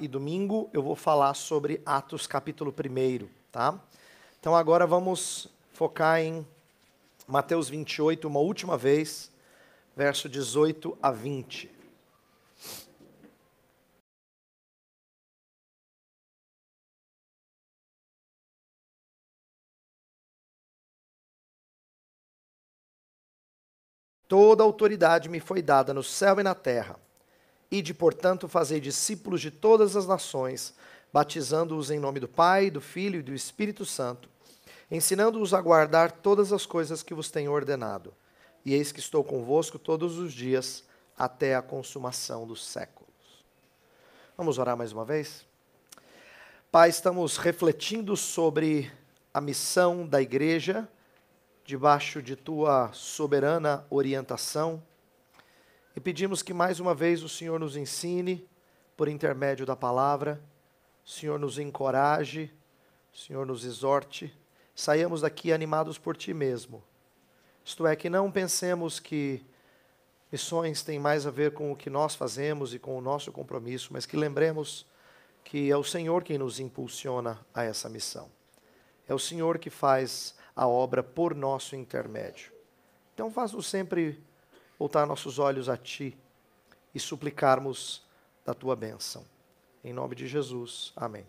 e domingo eu vou falar sobre Atos capítulo 1, tá? Então agora vamos focar em Mateus 28, uma última vez, verso 18 a 20. Toda autoridade me foi dada no céu e na terra. Ide, portanto, fazei discípulos de todas as nações, batizando-os em nome do Pai, do Filho e do Espírito Santo, ensinando-os a guardar todas as coisas que vos tenho ordenado. E eis que estou convosco todos os dias, até a consumação dos séculos. Vamos orar mais uma vez? Pai, estamos refletindo sobre a missão da igreja debaixo de tua soberana orientação. E pedimos que mais uma vez o Senhor nos ensine, por intermédio da palavra, o Senhor nos encoraje, o Senhor nos exorte, saiamos daqui animados por Ti mesmo. Isto é, que não pensemos que missões têm mais a ver com o que nós fazemos e com o nosso compromisso, mas que lembremos que é o Senhor quem nos impulsiona a essa missão. É o Senhor que faz a obra por nosso intermédio. Então, faz-nos sempre voltar nossos olhos a Ti e suplicarmos da Tua bênção. Em nome de Jesus. Amém.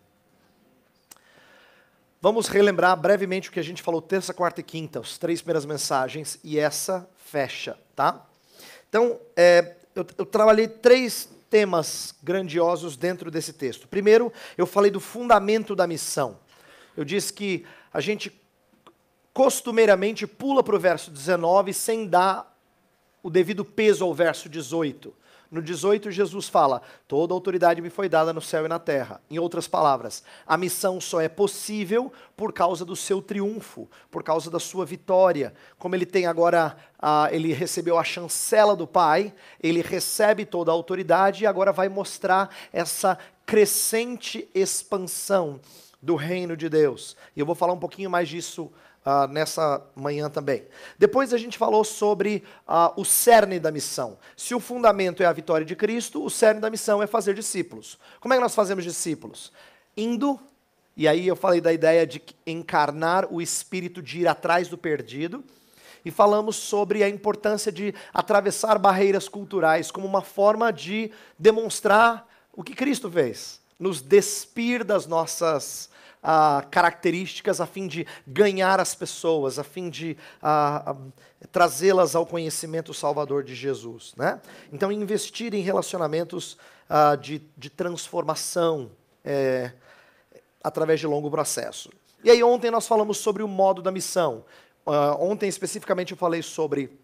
Vamos relembrar brevemente o que a gente falou terça, quarta e quinta, as três primeiras mensagens, e essa fecha, tá? Então, é, eu, eu trabalhei três temas grandiosos dentro desse texto. Primeiro, eu falei do fundamento da missão. Eu disse que a gente costumeiramente pula para o verso 19 sem dar o devido peso ao verso 18. No 18, Jesus fala: Toda autoridade me foi dada no céu e na terra. Em outras palavras, a missão só é possível por causa do seu triunfo, por causa da sua vitória. Como ele tem agora, ele recebeu a chancela do Pai, ele recebe toda a autoridade e agora vai mostrar essa crescente expansão do reino de Deus. E eu vou falar um pouquinho mais disso Uh, nessa manhã também. Depois a gente falou sobre uh, o cerne da missão. Se o fundamento é a vitória de Cristo, o cerne da missão é fazer discípulos. Como é que nós fazemos discípulos? Indo, e aí eu falei da ideia de encarnar o espírito de ir atrás do perdido. E falamos sobre a importância de atravessar barreiras culturais como uma forma de demonstrar o que Cristo fez, nos despir das nossas características a fim de ganhar as pessoas, a fim de trazê-las ao conhecimento salvador de Jesus. Né? Então, investir em relacionamentos de, de, transformação é, através de longo processo. E aí, ontem nós falamos sobre o modo da missão. ontem, especificamente, eu falei sobre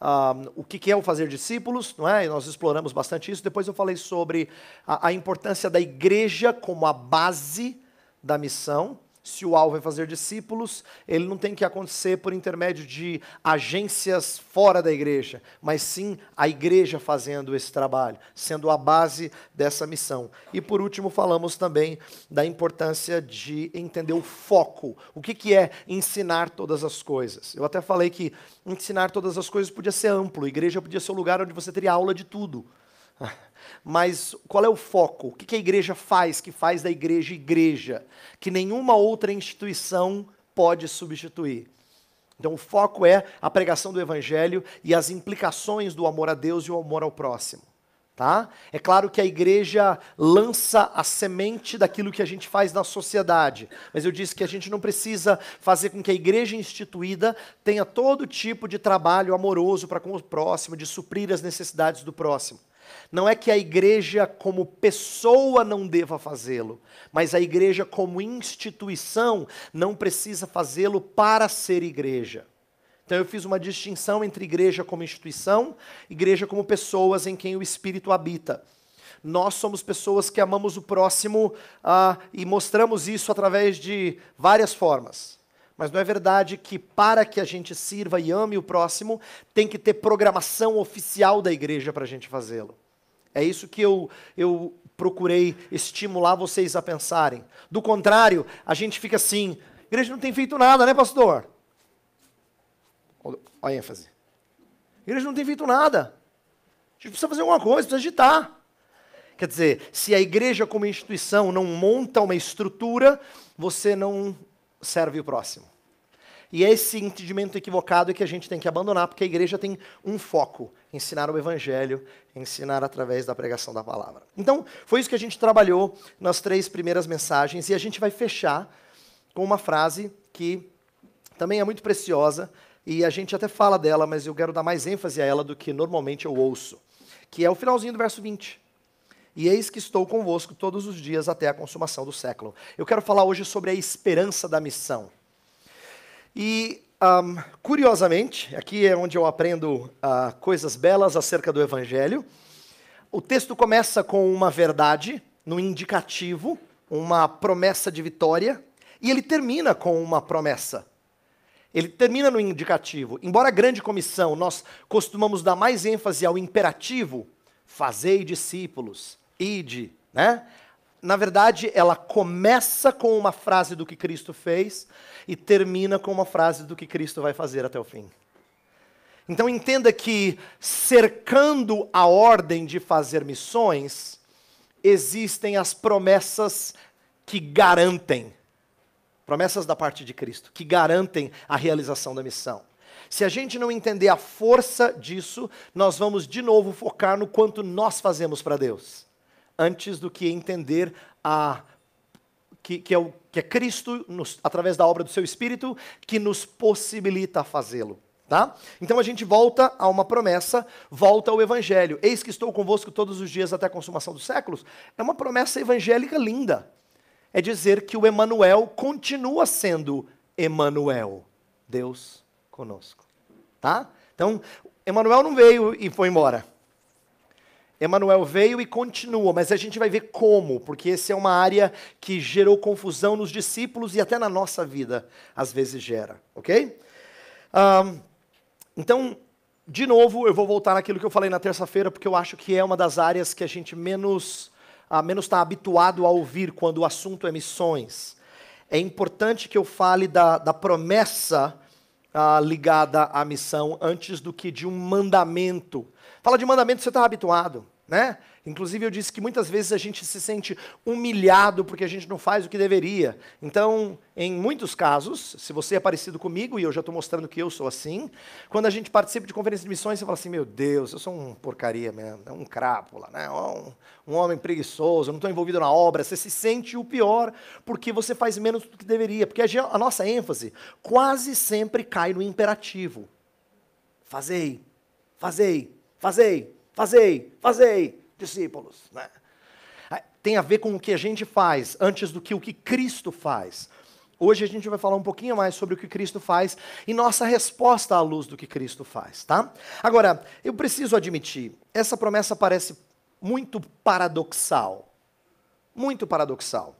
Uh, o que, é o fazer discípulos, não é? E nós exploramos bastante isso. Depois eu falei sobre a, a, importância da igreja como a base da missão, se o alvo é fazer discípulos, ele não tem que acontecer por intermédio de agências fora da igreja, mas sim a igreja fazendo esse trabalho, sendo a base dessa missão. E por último, falamos também da importância de entender o foco. O que, que é ensinar todas as coisas? Eu até falei que ensinar todas as coisas podia ser amplo, a igreja podia ser o lugar onde você teria aula de tudo. Mas qual é o foco? O que a igreja faz, que faz da igreja igreja, que nenhuma outra instituição pode substituir? Então, o foco é a pregação do evangelho e as implicações do amor a Deus e o amor ao próximo. Tá? É claro que a igreja lança a semente daquilo que a gente faz na sociedade, mas eu disse que a gente não precisa fazer com que a igreja instituída tenha todo tipo de trabalho amoroso para com o próximo, de suprir as necessidades do próximo. Não é que a igreja, como pessoa, não deva fazê-lo, mas a igreja, como instituição, não precisa fazê-lo para ser igreja. Então eu fiz uma distinção entre igreja como instituição, igreja como pessoas em quem o Espírito habita. Nós somos pessoas que amamos o próximo ah, e mostramos isso através de várias formas. Mas não é verdade que para que a gente sirva e ame o próximo, tem que ter programação oficial da igreja para a gente fazê-lo. É isso que eu, eu procurei estimular vocês a pensarem. Do contrário, a gente fica assim: a igreja não tem feito nada, né, pastor? Olha a ênfase. A igreja não tem feito nada. A gente precisa fazer alguma coisa, precisa agitar. Quer dizer, se a igreja como instituição não monta uma estrutura, você não serve o próximo. E esse entendimento equivocado é que a gente tem que abandonar, porque a igreja tem um foco: ensinar o evangelho, ensinar através da pregação da palavra. Então, foi isso que a gente trabalhou nas três primeiras mensagens, e a gente vai fechar com uma frase que também é muito preciosa, e a gente até fala dela, mas eu quero dar mais ênfase a ela do que normalmente eu ouço, que é o finalzinho do verso 20. E eis que estou convosco todos os dias até a consumação do século. Eu quero falar hoje sobre a esperança da missão. E, um, curiosamente, aqui é onde eu aprendo uh, coisas belas acerca do Evangelho. O texto começa com uma verdade, no indicativo, uma promessa de vitória, e ele termina com uma promessa. Ele termina no indicativo. Embora a grande comissão nós costumamos dar mais ênfase ao imperativo, fazei discípulos, ide, né? Na verdade, ela começa com uma frase do que Cristo fez e termina com uma frase do que Cristo vai fazer até o fim. Então entenda que cercando a ordem de fazer missões, existem as promessas que garantem promessas da parte de Cristo, que garantem a realização da missão. Se a gente não entender a força disso, nós vamos de novo focar no quanto nós fazemos para Deus antes do que entender a que, que, é, o, que é Cristo, nos, através da obra do seu Espírito, que nos possibilita fazê-lo. Tá? Então a gente volta a uma promessa, volta ao Evangelho. Eis que estou convosco todos os dias até a consumação dos séculos. É uma promessa evangélica linda. É dizer que o Emanuel continua sendo Emanuel, Deus conosco. Tá? Então, Emanuel não veio e foi embora. Emanuel veio e continua, mas a gente vai ver como, porque essa é uma área que gerou confusão nos discípulos e até na nossa vida, às vezes gera, ok? Um, então, de novo, eu vou voltar naquilo que eu falei na terça-feira, porque eu acho que é uma das áreas que a gente menos uh, menos está habituado a ouvir quando o assunto é missões. É importante que eu fale da, da promessa uh, ligada à missão antes do que de um mandamento Fala de mandamento, você está habituado, né? Inclusive eu disse que muitas vezes a gente se sente humilhado porque a gente não faz o que deveria. Então, em muitos casos, se você é parecido comigo, e eu já estou mostrando que eu sou assim, quando a gente participa de conferência de missões, você fala assim, meu Deus, eu sou um porcaria mesmo, é um crápula, né? um, um homem preguiçoso, não estou envolvido na obra. Você se sente o pior porque você faz menos do que deveria. Porque a nossa ênfase quase sempre cai no imperativo. Fazei, fazei, Fazei, fazei, fazei, discípulos. Né? Tem a ver com o que a gente faz antes do que o que Cristo faz. Hoje a gente vai falar um pouquinho mais sobre o que Cristo faz e nossa resposta à luz do que Cristo faz, tá? Agora, eu preciso admitir, essa promessa parece muito paradoxal. Muito paradoxal.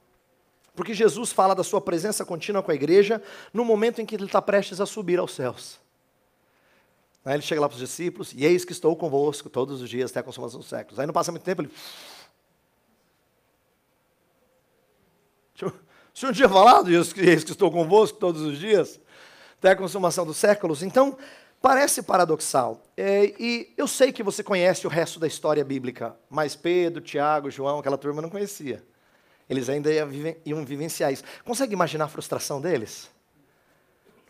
Porque Jesus fala da sua presença contínua com a igreja no momento em que ele está prestes a subir aos céus. Aí ele chega lá para os discípulos, e eis que estou convosco todos os dias até a consumação dos séculos. Aí não passa muito tempo, ele. O senhor tinha falado, eis que estou convosco todos os dias até a consumação dos séculos? Então, parece paradoxal. É, e eu sei que você conhece o resto da história bíblica, mas Pedro, Tiago, João, aquela turma não conhecia. Eles ainda iam vivenciar isso. Consegue imaginar a frustração deles?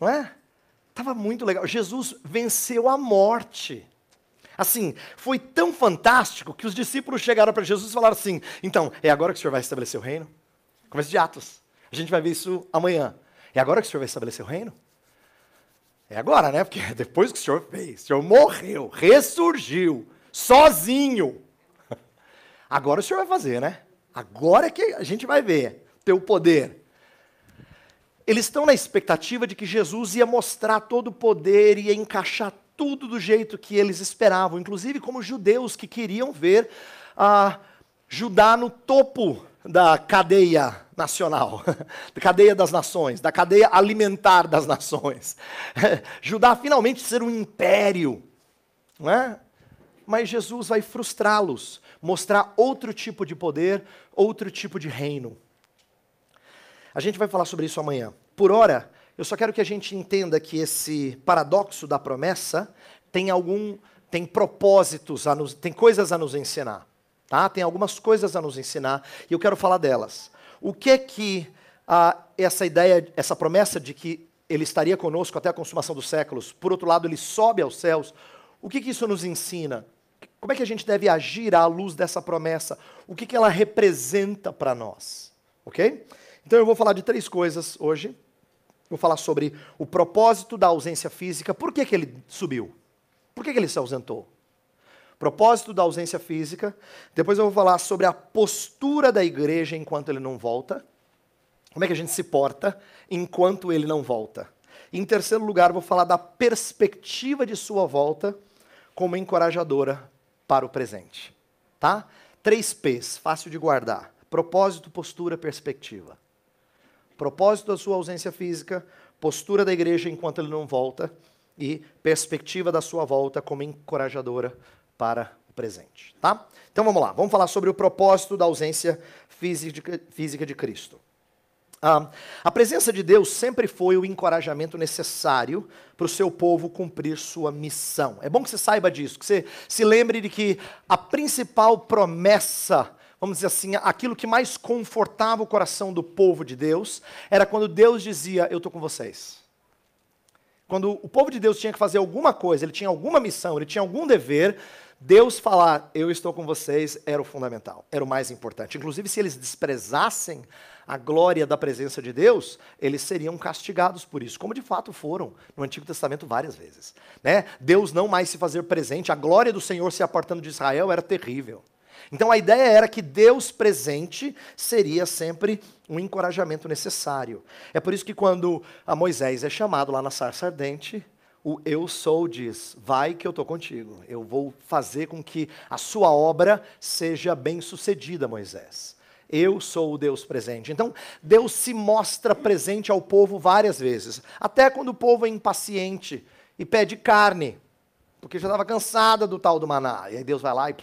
Não é? Estava muito legal. Jesus venceu a morte. Assim, foi tão fantástico que os discípulos chegaram para Jesus e falaram assim: então, é agora que o senhor vai estabelecer o reino? Começo de Atos. A gente vai ver isso amanhã. É agora que o senhor vai estabelecer o reino? É agora, né? Porque depois que o senhor fez, o senhor morreu, ressurgiu, sozinho. Agora o senhor vai fazer, né? Agora é que a gente vai ver teu poder. Eles estão na expectativa de que Jesus ia mostrar todo o poder, ia encaixar tudo do jeito que eles esperavam, inclusive como judeus que queriam ver a Judá no topo da cadeia nacional, da cadeia das nações, da cadeia alimentar das nações. Judá finalmente ser um império, não é? Mas Jesus vai frustrá-los, mostrar outro tipo de poder, outro tipo de reino. A gente vai falar sobre isso amanhã. Por hora, eu só quero que a gente entenda que esse paradoxo da promessa tem algum tem propósitos, nos, tem coisas a nos ensinar. Tá? Tem algumas coisas a nos ensinar e eu quero falar delas. O que é que ah, essa ideia, essa promessa de que ele estaria conosco até a consumação dos séculos, por outro lado, ele sobe aos céus, o que, que isso nos ensina? Como é que a gente deve agir à luz dessa promessa? O que, que ela representa para nós? Ok? Então eu vou falar de três coisas hoje. Vou falar sobre o propósito da ausência física. Por que, que ele subiu? Por que, que ele se ausentou? Propósito da ausência física. Depois eu vou falar sobre a postura da igreja enquanto ele não volta. Como é que a gente se porta enquanto ele não volta. em terceiro lugar, vou falar da perspectiva de sua volta como encorajadora para o presente. Tá? Três P's, fácil de guardar: propósito, postura, perspectiva. Propósito da sua ausência física, postura da igreja enquanto ele não volta e perspectiva da sua volta como encorajadora para o presente, tá? Então vamos lá, vamos falar sobre o propósito da ausência física de Cristo. Ah, a presença de Deus sempre foi o encorajamento necessário para o seu povo cumprir sua missão. É bom que você saiba disso, que você se lembre de que a principal promessa vamos dizer assim, aquilo que mais confortava o coração do povo de Deus era quando Deus dizia: Eu estou com vocês. Quando o povo de Deus tinha que fazer alguma coisa, ele tinha alguma missão, ele tinha algum dever, Deus falar: Eu estou com vocês era o fundamental, era o mais importante. Inclusive, se eles desprezassem a glória da presença de Deus, eles seriam castigados por isso, como de fato foram no Antigo Testamento várias vezes. Né? Deus não mais se fazer presente, a glória do Senhor se apartando de Israel era terrível. Então a ideia era que Deus presente seria sempre um encorajamento necessário. É por isso que quando Moisés é chamado lá na sarça ardente, o eu sou diz: vai que eu estou contigo. Eu vou fazer com que a sua obra seja bem sucedida, Moisés. Eu sou o Deus presente. Então, Deus se mostra presente ao povo várias vezes. Até quando o povo é impaciente e pede carne, porque já estava cansada do tal do maná. E aí Deus vai lá e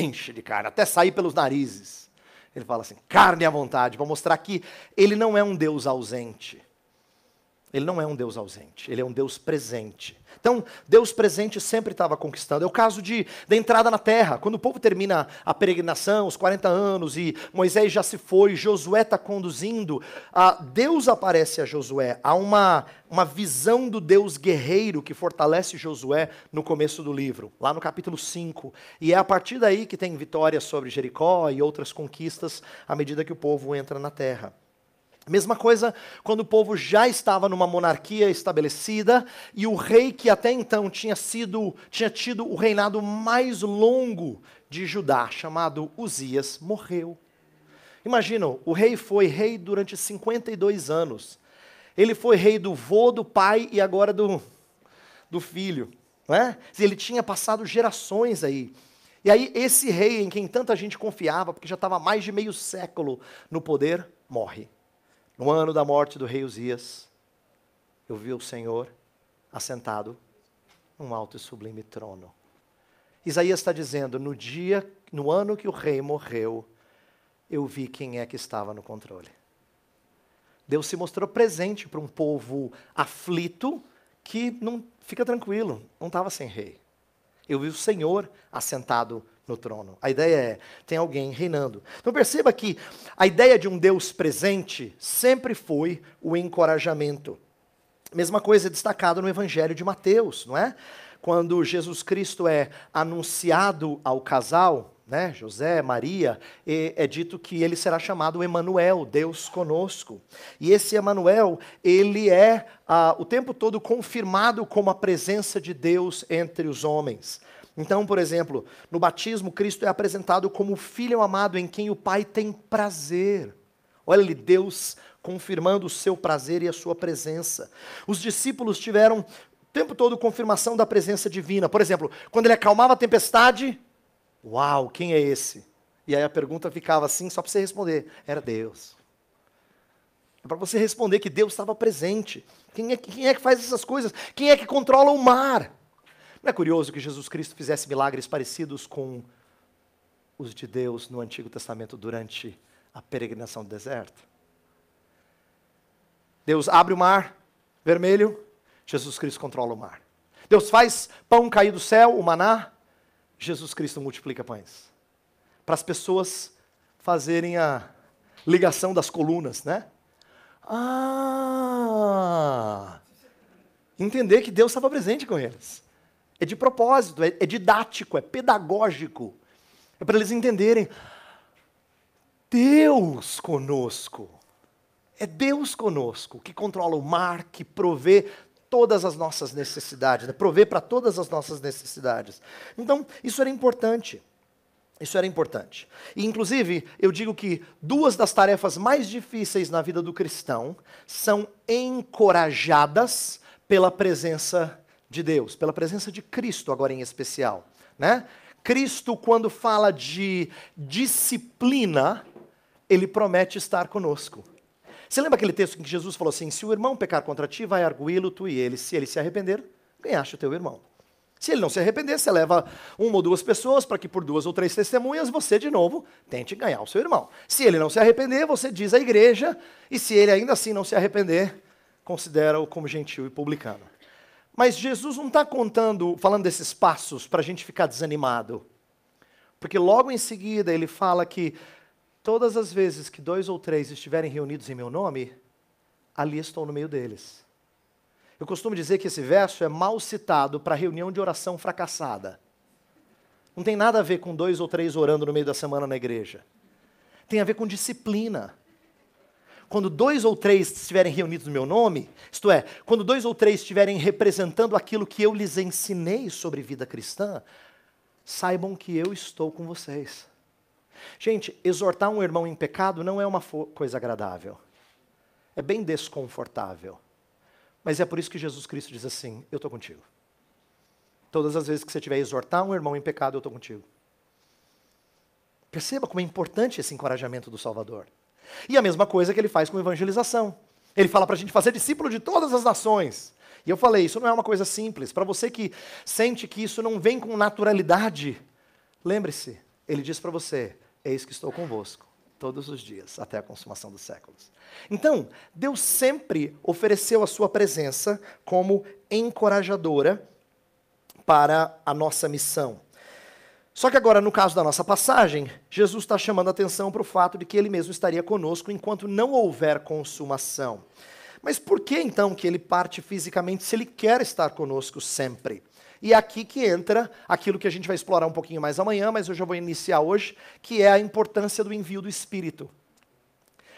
enche de carne, até sair pelos narizes. Ele fala assim: carne à vontade, para mostrar que ele não é um Deus ausente. Ele não é um Deus ausente, ele é um Deus presente. Então, Deus presente sempre estava conquistando. É o caso de, da entrada na terra. Quando o povo termina a peregrinação, os 40 anos, e Moisés já se foi, Josué está conduzindo, Deus aparece a Josué. Há uma, uma visão do Deus guerreiro que fortalece Josué no começo do livro, lá no capítulo 5. E é a partir daí que tem vitórias sobre Jericó e outras conquistas à medida que o povo entra na terra. Mesma coisa quando o povo já estava numa monarquia estabelecida e o rei que até então tinha sido tinha tido o reinado mais longo de Judá, chamado Uzias, morreu. Imagina, o rei foi rei durante 52 anos. Ele foi rei do vô, do pai e agora do, do filho. Não é? Ele tinha passado gerações aí. E aí, esse rei em quem tanta gente confiava, porque já estava mais de meio século no poder, morre. No ano da morte do rei Uzias, eu vi o Senhor assentado num alto e sublime trono. Isaías está dizendo: no dia, no ano que o rei morreu, eu vi quem é que estava no controle. Deus se mostrou presente para um povo aflito que não fica tranquilo, não estava sem rei. Eu vi o Senhor assentado no trono. A ideia é, tem alguém reinando. Então perceba que a ideia de um Deus presente sempre foi o encorajamento. Mesma coisa é no Evangelho de Mateus, não é? Quando Jesus Cristo é anunciado ao casal, né, José, Maria, é dito que ele será chamado Emanuel, Deus conosco. E esse Emanuel, ele é ah, o tempo todo confirmado como a presença de Deus entre os homens. Então, por exemplo, no batismo, Cristo é apresentado como o Filho amado em quem o Pai tem prazer. Olha ali, Deus confirmando o seu prazer e a sua presença. Os discípulos tiveram o tempo todo confirmação da presença divina. Por exemplo, quando ele acalmava a tempestade, uau, quem é esse? E aí a pergunta ficava assim, só para você responder: era Deus. É para você responder que Deus estava presente. Quem é, quem é que faz essas coisas? Quem é que controla o mar? Não é curioso que Jesus Cristo fizesse milagres parecidos com os de Deus no Antigo Testamento durante a peregrinação do deserto? Deus abre o mar vermelho, Jesus Cristo controla o mar. Deus faz pão cair do céu, o maná, Jesus Cristo multiplica pães. para as pessoas fazerem a ligação das colunas, né? Ah! Entender que Deus estava presente com eles. É de propósito, é, é didático, é pedagógico. É para eles entenderem. Deus conosco. É Deus conosco que controla o mar, que provê todas as nossas necessidades, né? provê para todas as nossas necessidades. Então, isso era importante. Isso era importante. E, inclusive, eu digo que duas das tarefas mais difíceis na vida do cristão são encorajadas pela presença de Deus, pela presença de Cristo, agora em especial. Né? Cristo, quando fala de disciplina, ele promete estar conosco. Você lembra aquele texto em que Jesus falou assim: se o irmão pecar contra ti, vai arguí-lo tu e ele. Se ele se arrepender, ganhaste o teu irmão. Se ele não se arrepender, você leva uma ou duas pessoas para que por duas ou três testemunhas você de novo tente ganhar o seu irmão. Se ele não se arrepender, você diz à igreja, e se ele ainda assim não se arrepender, considera-o como gentil e publicano. Mas Jesus não está contando, falando desses passos para a gente ficar desanimado. Porque logo em seguida ele fala que todas as vezes que dois ou três estiverem reunidos em meu nome, ali estou no meio deles. Eu costumo dizer que esse verso é mal citado para reunião de oração fracassada. Não tem nada a ver com dois ou três orando no meio da semana na igreja. Tem a ver com disciplina. Quando dois ou três estiverem reunidos no meu nome, isto é, quando dois ou três estiverem representando aquilo que eu lhes ensinei sobre vida cristã, saibam que eu estou com vocês. Gente, exortar um irmão em pecado não é uma coisa agradável. É bem desconfortável. Mas é por isso que Jesus Cristo diz assim: Eu estou contigo. Todas as vezes que você tiver exortar um irmão em pecado, eu estou contigo. Perceba como é importante esse encorajamento do Salvador. E a mesma coisa que ele faz com evangelização. Ele fala para a gente fazer discípulo de todas as nações. E eu falei, isso não é uma coisa simples. Para você que sente que isso não vem com naturalidade, lembre-se, ele diz para você: Eis que estou convosco todos os dias, até a consumação dos séculos. Então, Deus sempre ofereceu a sua presença como encorajadora para a nossa missão. Só que agora, no caso da nossa passagem, Jesus está chamando a atenção para o fato de que ele mesmo estaria conosco enquanto não houver consumação. Mas por que então que ele parte fisicamente se ele quer estar conosco sempre? E é aqui que entra aquilo que a gente vai explorar um pouquinho mais amanhã, mas eu já vou iniciar hoje, que é a importância do envio do Espírito.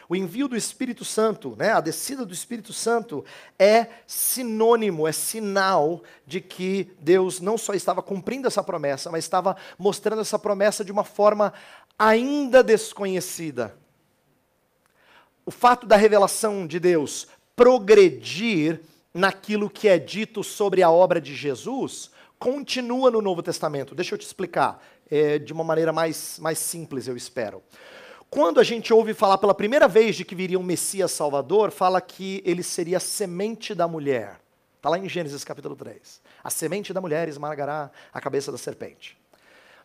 O envio do Espírito Santo, né, a descida do Espírito Santo, é sinônimo, é sinal de que Deus não só estava cumprindo essa promessa, mas estava mostrando essa promessa de uma forma ainda desconhecida. O fato da revelação de Deus progredir naquilo que é dito sobre a obra de Jesus continua no Novo Testamento. Deixa eu te explicar é, de uma maneira mais, mais simples, eu espero. Quando a gente ouve falar pela primeira vez de que viria um Messias Salvador, fala que ele seria a semente da mulher. Está lá em Gênesis capítulo 3. A semente da mulher esmagará a cabeça da serpente.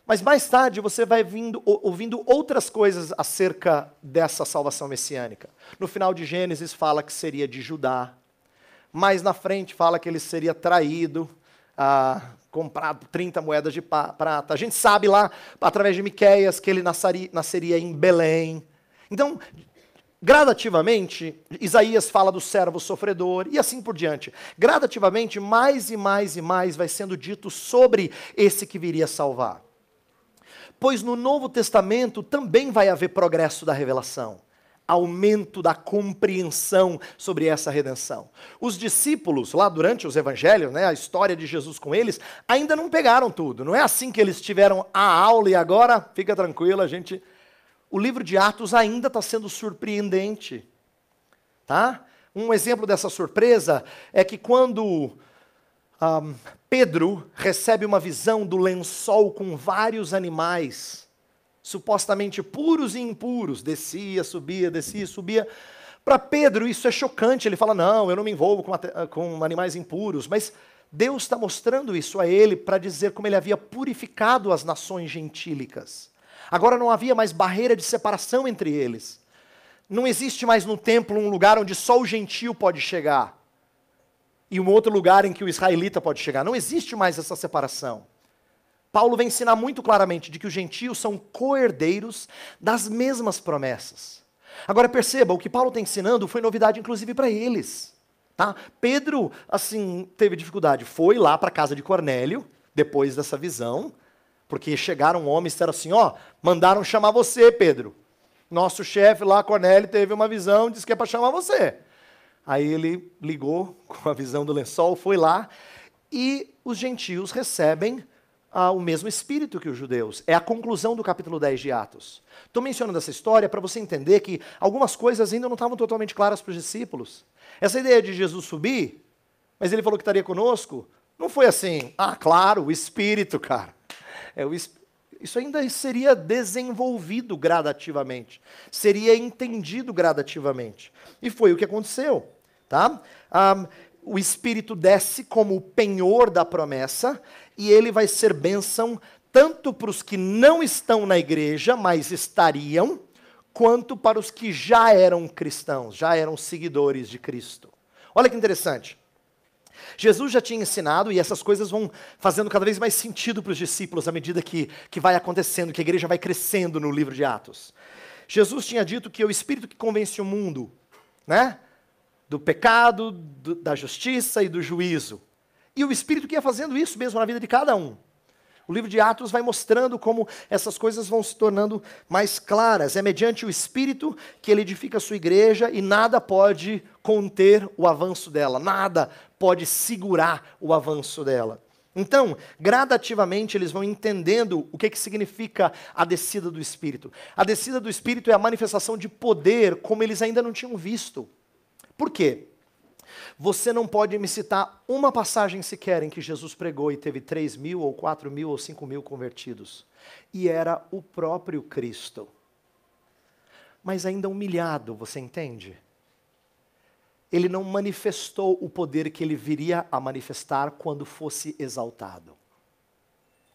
Mas mais tarde você vai vindo, ouvindo outras coisas acerca dessa salvação messiânica. No final de Gênesis fala que seria de Judá. Mais na frente fala que ele seria traído, ah, comprado 30 moedas de prata. A gente sabe lá, através de Miqueias, que ele nasceria, nasceria em Belém. Então, gradativamente, Isaías fala do servo sofredor e assim por diante. Gradativamente, mais e mais e mais vai sendo dito sobre esse que viria salvar. Pois no Novo Testamento também vai haver progresso da revelação aumento da compreensão sobre essa redenção. Os discípulos, lá durante os evangelhos, né, a história de Jesus com eles, ainda não pegaram tudo. Não é assim que eles tiveram a aula e agora, fica tranquilo, a gente. O livro de Atos ainda está sendo surpreendente. Tá? Um exemplo dessa surpresa é que quando um, Pedro recebe uma visão do lençol com vários animais supostamente puros e impuros, descia, subia, descia, subia. Para Pedro isso é chocante, ele fala: Não, eu não me envolvo com, com animais impuros, mas Deus está mostrando isso a ele para dizer como ele havia purificado as nações gentílicas. Agora não havia mais barreira de separação entre eles. Não existe mais no templo um lugar onde só o gentio pode chegar e um outro lugar em que o israelita pode chegar. Não existe mais essa separação. Paulo vai ensinar muito claramente de que os gentios são coerdeiros das mesmas promessas. Agora perceba, o que Paulo está ensinando foi novidade inclusive para eles. Tá? Pedro, assim, teve dificuldade, foi lá para a casa de Cornélio, depois dessa visão, porque chegaram homens e disseram assim, ó, mandaram chamar você, Pedro. Nosso chefe lá, Cornélio, teve uma visão, disse que é para chamar você. Aí ele ligou com a visão do lençol, foi lá, e os gentios recebem ah, o mesmo espírito que os judeus. É a conclusão do capítulo 10 de Atos. Estou mencionando essa história para você entender que algumas coisas ainda não estavam totalmente claras para os discípulos. Essa ideia de Jesus subir, mas ele falou que estaria conosco, não foi assim, ah, claro, o espírito, cara. É o isso ainda seria desenvolvido gradativamente, seria entendido gradativamente. E foi o que aconteceu. Tá? O Espírito desce como o penhor da promessa, e ele vai ser bênção tanto para os que não estão na igreja, mas estariam, quanto para os que já eram cristãos, já eram seguidores de Cristo. Olha que interessante. Jesus já tinha ensinado, e essas coisas vão fazendo cada vez mais sentido para os discípulos à medida que, que vai acontecendo, que a igreja vai crescendo no livro de Atos. Jesus tinha dito que é o Espírito que convence o mundo, né? Do pecado, do, da justiça e do juízo. E o Espírito que ia fazendo isso mesmo na vida de cada um. O livro de Atos vai mostrando como essas coisas vão se tornando mais claras. É mediante o Espírito que ele edifica a sua igreja e nada pode conter o avanço dela, nada pode segurar o avanço dela. Então, gradativamente, eles vão entendendo o que, que significa a descida do Espírito. A descida do Espírito é a manifestação de poder como eles ainda não tinham visto. Por quê? Você não pode me citar uma passagem sequer em que Jesus pregou e teve 3 mil, ou 4 mil, ou 5 mil convertidos. E era o próprio Cristo. Mas ainda humilhado, você entende? Ele não manifestou o poder que ele viria a manifestar quando fosse exaltado.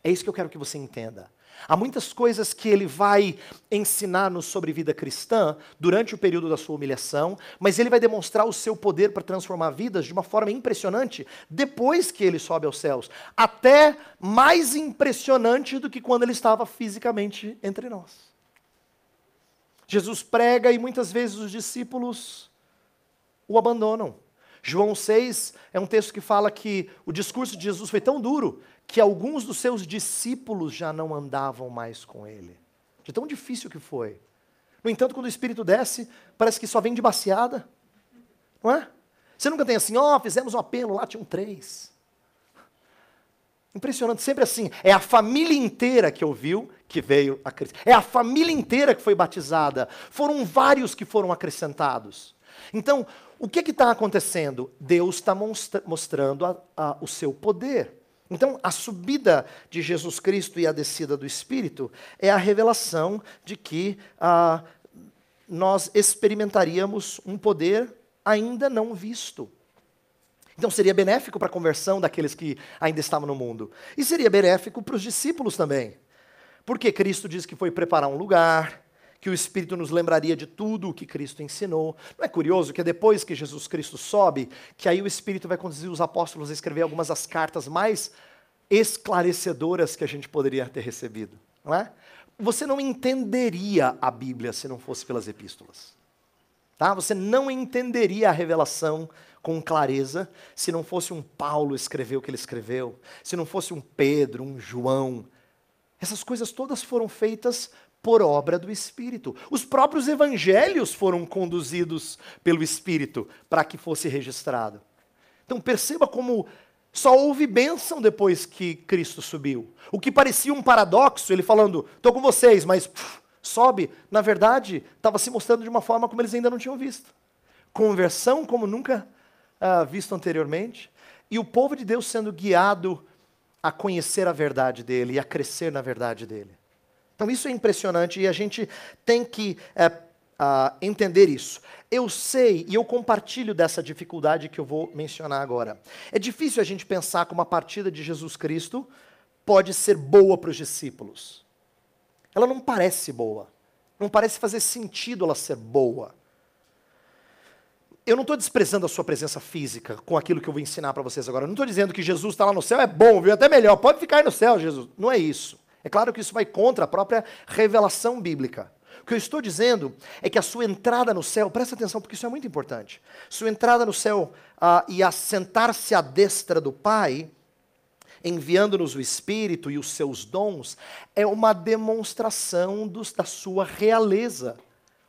É isso que eu quero que você entenda. Há muitas coisas que ele vai ensinar-nos sobre vida cristã durante o período da sua humilhação, mas ele vai demonstrar o seu poder para transformar vidas de uma forma impressionante depois que ele sobe aos céus. Até mais impressionante do que quando ele estava fisicamente entre nós. Jesus prega e muitas vezes os discípulos o abandonam. João 6 é um texto que fala que o discurso de Jesus foi tão duro que alguns dos seus discípulos já não andavam mais com ele. De tão difícil que foi. No entanto, quando o Espírito desce, parece que só vem de baseada. Não é? Você nunca tem assim, ó, oh, fizemos um apelo, lá tinham três. Impressionante, sempre assim. É a família inteira que ouviu que veio a Cristo. É a família inteira que foi batizada. Foram vários que foram acrescentados. Então, o que está acontecendo? Deus está mostrando a, a, o seu poder. Então, a subida de Jesus Cristo e a descida do Espírito é a revelação de que ah, nós experimentaríamos um poder ainda não visto. Então, seria benéfico para a conversão daqueles que ainda estavam no mundo. E seria benéfico para os discípulos também. Porque Cristo diz que foi preparar um lugar, que o Espírito nos lembraria de tudo o que Cristo ensinou. Não é curioso que depois que Jesus Cristo sobe, que aí o Espírito vai conduzir os apóstolos a escrever algumas das cartas mais esclarecedoras que a gente poderia ter recebido, não é? Você não entenderia a Bíblia se não fosse pelas epístolas. Tá? Você não entenderia a revelação com clareza se não fosse um Paulo escrever o que ele escreveu, se não fosse um Pedro, um João. Essas coisas todas foram feitas por obra do Espírito. Os próprios evangelhos foram conduzidos pelo Espírito para que fosse registrado. Então perceba como só houve bênção depois que Cristo subiu. O que parecia um paradoxo, ele falando, estou com vocês, mas pff, sobe, na verdade, estava se mostrando de uma forma como eles ainda não tinham visto. Conversão como nunca ah, visto anteriormente. E o povo de Deus sendo guiado a conhecer a verdade dele e a crescer na verdade dele. Então isso é impressionante e a gente tem que é, uh, entender isso. Eu sei e eu compartilho dessa dificuldade que eu vou mencionar agora. É difícil a gente pensar como a partida de Jesus Cristo pode ser boa para os discípulos. Ela não parece boa. Não parece fazer sentido ela ser boa. eu não estou desprezando a sua presença física com aquilo que eu vou ensinar para vocês agora. Eu não estou dizendo que Jesus está lá no céu, é bom, viu? Até melhor, pode ficar aí no céu, Jesus. Não é isso. É claro que isso vai contra a própria revelação bíblica. O que eu estou dizendo é que a sua entrada no céu, presta atenção porque isso é muito importante. Sua entrada no céu uh, e assentar-se à destra do Pai, enviando-nos o Espírito e os seus dons, é uma demonstração dos, da sua realeza,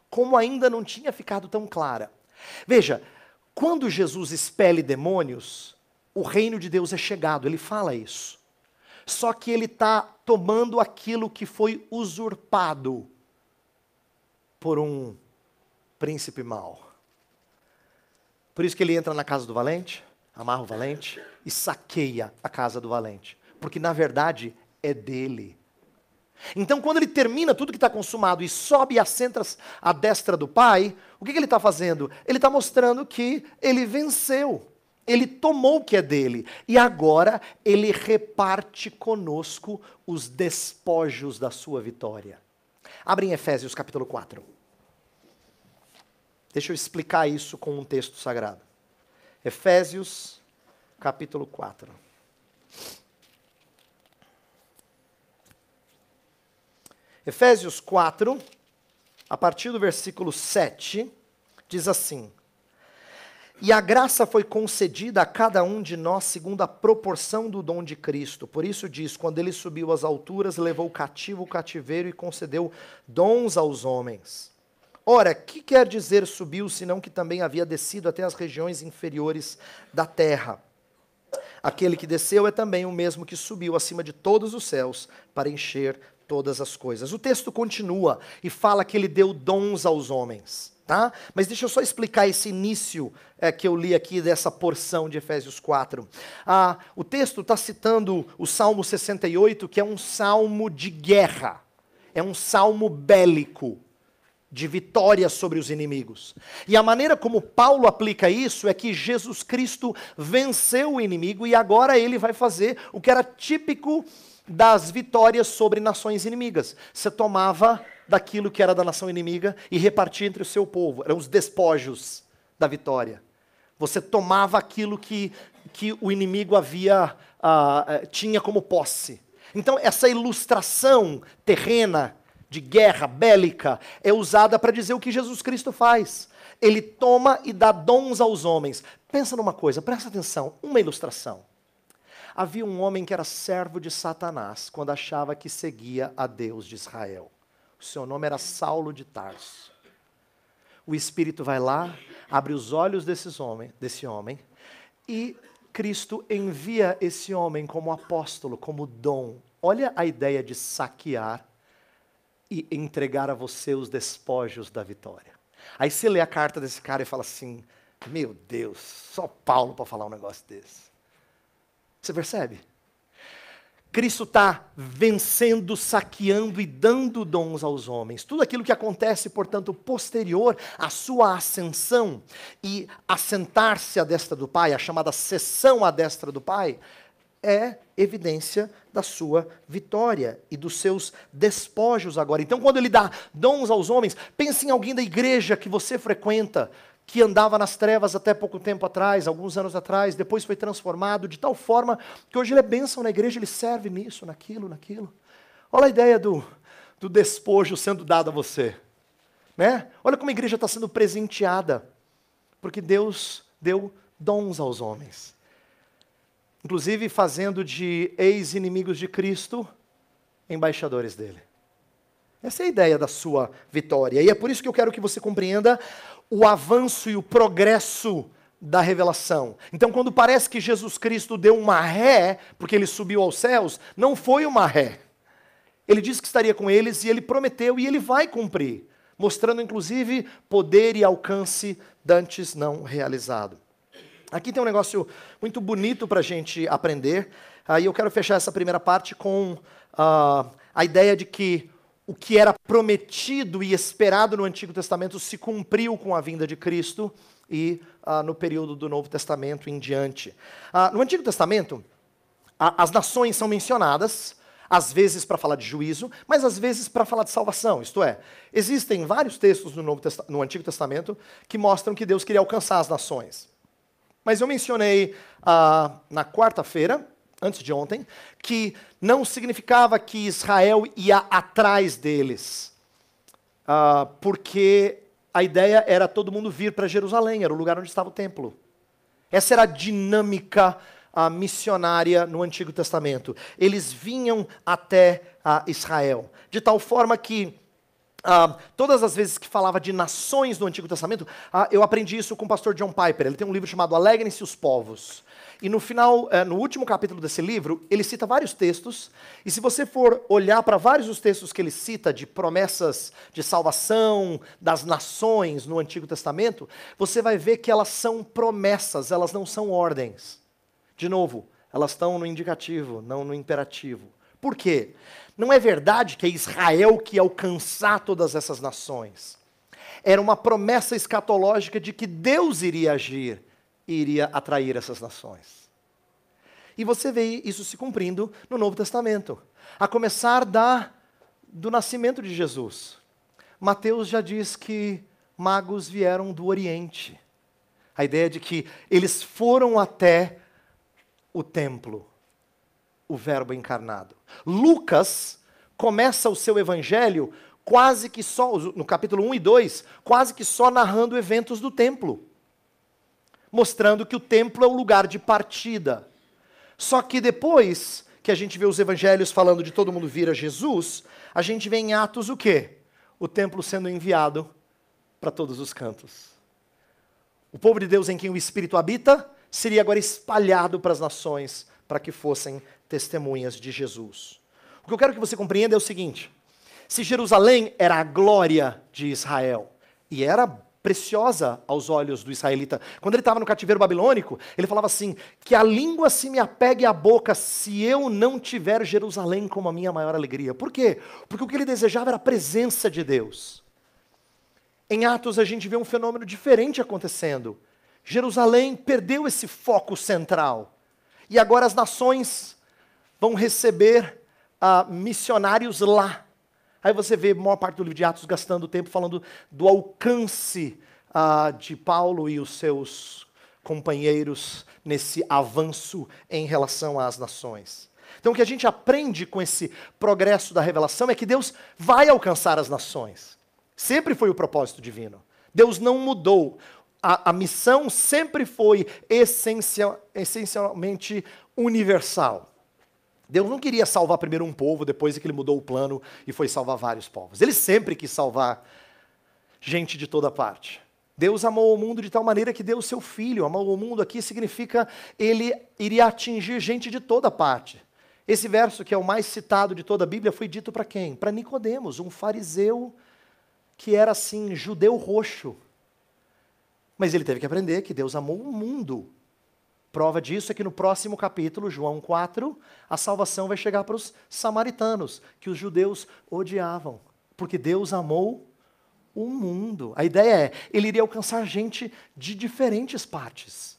como ainda não tinha ficado tão clara. Veja, quando Jesus expele demônios, o reino de Deus é chegado, ele fala isso. Só que ele está tomando aquilo que foi usurpado por um príncipe mau. Por isso que ele entra na casa do valente, amarra o valente e saqueia a casa do valente. Porque na verdade é dele. Então, quando ele termina tudo que está consumado e sobe e assenta à destra do Pai, o que, que ele está fazendo? Ele está mostrando que ele venceu. Ele tomou o que é dele. E agora ele reparte conosco os despojos da sua vitória. Abre em Efésios capítulo 4. Deixa eu explicar isso com um texto sagrado. Efésios capítulo 4. Efésios 4, a partir do versículo 7, diz assim: E a graça foi concedida a cada um de nós segundo a proporção do dom de Cristo. Por isso diz: quando ele subiu às alturas, levou cativo o cativeiro e concedeu dons aos homens. Ora, que quer dizer subiu, senão que também havia descido até as regiões inferiores da terra? Aquele que desceu é também o mesmo que subiu acima de todos os céus para encher todas as coisas. O texto continua e fala que ele deu dons aos homens. Tá? Mas deixa eu só explicar esse início é, que eu li aqui dessa porção de Efésios 4. Ah, o texto está citando o Salmo 68, que é um salmo de guerra, é um salmo bélico, de vitória sobre os inimigos. E a maneira como Paulo aplica isso é que Jesus Cristo venceu o inimigo e agora ele vai fazer o que era típico das vitórias sobre nações inimigas. Você tomava daquilo que era da nação inimiga e repartia entre o seu povo. Eram os despojos da vitória. Você tomava aquilo que, que o inimigo havia uh, tinha como posse. Então essa ilustração terrena de guerra bélica é usada para dizer o que Jesus Cristo faz. Ele toma e dá dons aos homens. Pensa numa coisa, presta atenção, uma ilustração. Havia um homem que era servo de Satanás quando achava que seguia a Deus de Israel. O seu nome era Saulo de Tarso. O Espírito vai lá, abre os olhos desses homem, desse homem e Cristo envia esse homem como apóstolo, como dom. Olha a ideia de saquear e entregar a você os despojos da vitória. Aí você lê a carta desse cara e fala assim: Meu Deus, só Paulo para falar um negócio desse. Você percebe? Cristo está vencendo, saqueando e dando dons aos homens. Tudo aquilo que acontece, portanto, posterior à sua ascensão e assentar-se à destra do Pai, a chamada sessão à destra do Pai, é evidência da sua vitória e dos seus despojos agora. Então, quando ele dá dons aos homens, pense em alguém da igreja que você frequenta, que andava nas trevas até pouco tempo atrás, alguns anos atrás, depois foi transformado de tal forma que hoje ele é bênção na igreja, ele serve nisso, naquilo, naquilo. Olha a ideia do, do despojo sendo dado a você. Né? Olha como a igreja está sendo presenteada, porque Deus deu dons aos homens. Inclusive fazendo de ex-inimigos de Cristo embaixadores dele. Essa é a ideia da sua vitória. E é por isso que eu quero que você compreenda o avanço e o progresso da revelação. Então, quando parece que Jesus Cristo deu uma ré, porque ele subiu aos céus, não foi uma ré. Ele disse que estaria com eles e ele prometeu e ele vai cumprir, mostrando inclusive poder e alcance dantes não realizado. Aqui tem um negócio muito bonito para a gente aprender. Aí eu quero fechar essa primeira parte com uh, a ideia de que o que era prometido e esperado no Antigo Testamento se cumpriu com a vinda de Cristo e ah, no período do Novo Testamento em diante. Ah, no Antigo Testamento, as nações são mencionadas, às vezes para falar de juízo, mas às vezes para falar de salvação. Isto é, existem vários textos no, Novo no Antigo Testamento que mostram que Deus queria alcançar as nações. Mas eu mencionei ah, na quarta-feira, antes de ontem, que não significava que Israel ia atrás deles, ah, porque a ideia era todo mundo vir para Jerusalém, era o lugar onde estava o templo. Essa era a dinâmica a missionária no Antigo Testamento. Eles vinham até a Israel, de tal forma que ah, todas as vezes que falava de nações no Antigo Testamento, ah, eu aprendi isso com o pastor John Piper. Ele tem um livro chamado Alegrem-se os Povos. E no final, eh, no último capítulo desse livro, ele cita vários textos. E se você for olhar para vários dos textos que ele cita de promessas de salvação das nações no Antigo Testamento, você vai ver que elas são promessas, elas não são ordens. De novo, elas estão no indicativo, não no imperativo. Por quê? Não é verdade que é Israel que ia alcançar todas essas nações. Era uma promessa escatológica de que Deus iria agir iria atrair essas nações. E você vê isso se cumprindo no Novo Testamento, a começar da, do nascimento de Jesus. Mateus já diz que magos vieram do Oriente. A ideia de que eles foram até o templo, o Verbo encarnado. Lucas começa o seu evangelho quase que só, no capítulo 1 e 2, quase que só narrando eventos do templo, mostrando que o templo é o lugar de partida. Só que depois que a gente vê os evangelhos falando de todo mundo vir a Jesus, a gente vê em Atos o quê? O templo sendo enviado para todos os cantos. O povo de Deus em quem o Espírito habita seria agora espalhado para as nações para que fossem testemunhas de Jesus. O que eu quero que você compreenda é o seguinte: se Jerusalém era a glória de Israel e era preciosa aos olhos do israelita. Quando ele estava no cativeiro babilônico, ele falava assim: que a língua se me apegue à boca se eu não tiver Jerusalém como a minha maior alegria. Por quê? Porque o que ele desejava era a presença de Deus. Em Atos a gente vê um fenômeno diferente acontecendo. Jerusalém perdeu esse foco central. E agora as nações vão receber uh, missionários lá. Aí você vê a maior parte do livro de Atos gastando tempo falando do alcance uh, de Paulo e os seus companheiros nesse avanço em relação às nações. Então, o que a gente aprende com esse progresso da revelação é que Deus vai alcançar as nações. Sempre foi o propósito divino. Deus não mudou a, a missão sempre foi essencial, essencialmente universal. Deus não queria salvar primeiro um povo, depois é que ele mudou o plano e foi salvar vários povos. Ele sempre quis salvar gente de toda parte. Deus amou o mundo de tal maneira que deu o seu filho. Amou o mundo aqui significa ele iria atingir gente de toda parte. Esse verso que é o mais citado de toda a Bíblia foi dito para quem? Para Nicodemos, um fariseu que era assim, judeu roxo. Mas ele teve que aprender que Deus amou o mundo. Prova disso é que no próximo capítulo, João 4, a salvação vai chegar para os samaritanos, que os judeus odiavam, porque Deus amou o mundo. A ideia é, ele iria alcançar gente de diferentes partes.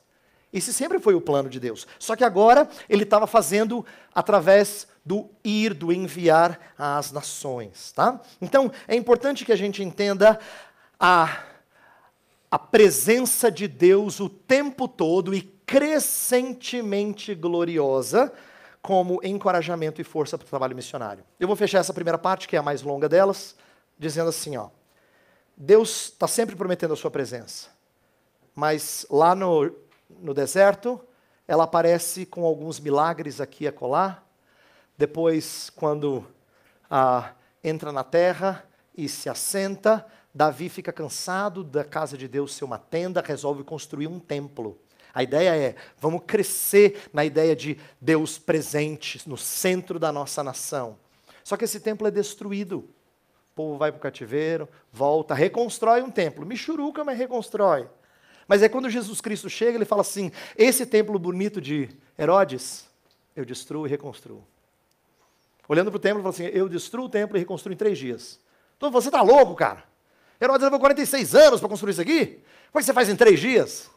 Esse sempre foi o plano de Deus. Só que agora ele estava fazendo através do ir, do enviar às nações, tá? Então, é importante que a gente entenda a a presença de Deus o tempo todo e crescentemente gloriosa como encorajamento e força para o trabalho missionário. Eu vou fechar essa primeira parte, que é a mais longa delas, dizendo assim: ó, Deus está sempre prometendo a sua presença, mas lá no, no deserto, ela aparece com alguns milagres aqui e acolá. Depois, quando ah, entra na terra e se assenta, Davi fica cansado da casa de Deus ser uma tenda, resolve construir um templo. A ideia é, vamos crescer na ideia de Deus presente no centro da nossa nação. Só que esse templo é destruído. O povo vai para o cativeiro, volta, reconstrói um templo. Michuruca, mas reconstrói. Mas é quando Jesus Cristo chega, ele fala assim: esse templo bonito de Herodes, eu destruo e reconstruo. Olhando para o templo, ele fala assim: eu destruo o templo e reconstruo em três dias. Então você está louco, cara? Herodes levou 46 anos para construir isso aqui? Como é que você faz em três dias?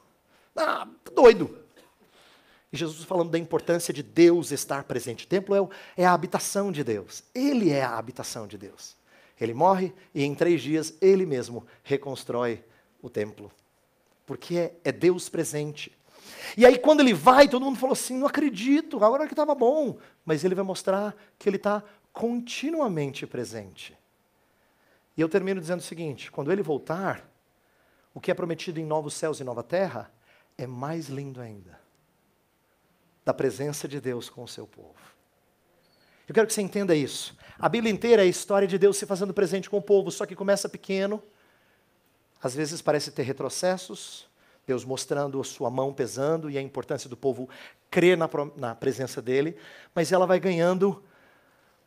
Ah, doido. E Jesus falando da importância de Deus estar presente. O templo é, é a habitação de Deus. Ele é a habitação de Deus. Ele morre e em três dias ele mesmo reconstrói o templo. Porque é, é Deus presente. E aí, quando ele vai, todo mundo falou assim: não acredito, agora que estava bom. Mas ele vai mostrar que ele está continuamente presente. E eu termino dizendo o seguinte: quando ele voltar, o que é prometido em novos céus e nova terra é mais lindo ainda da presença de Deus com o seu povo. Eu quero que você entenda isso. A Bíblia inteira é a história de Deus se fazendo presente com o povo, só que começa pequeno, às vezes parece ter retrocessos, Deus mostrando a sua mão pesando e a importância do povo crer na, na presença dele, mas ela vai ganhando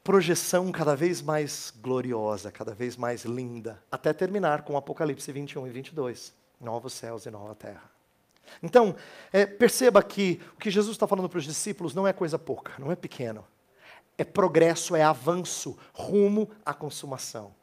projeção cada vez mais gloriosa, cada vez mais linda, até terminar com Apocalipse 21 e 22, novos céus e nova terra. Então, é, perceba que o que Jesus está falando para os discípulos não é coisa pouca, não é pequeno. É progresso, é avanço rumo à consumação.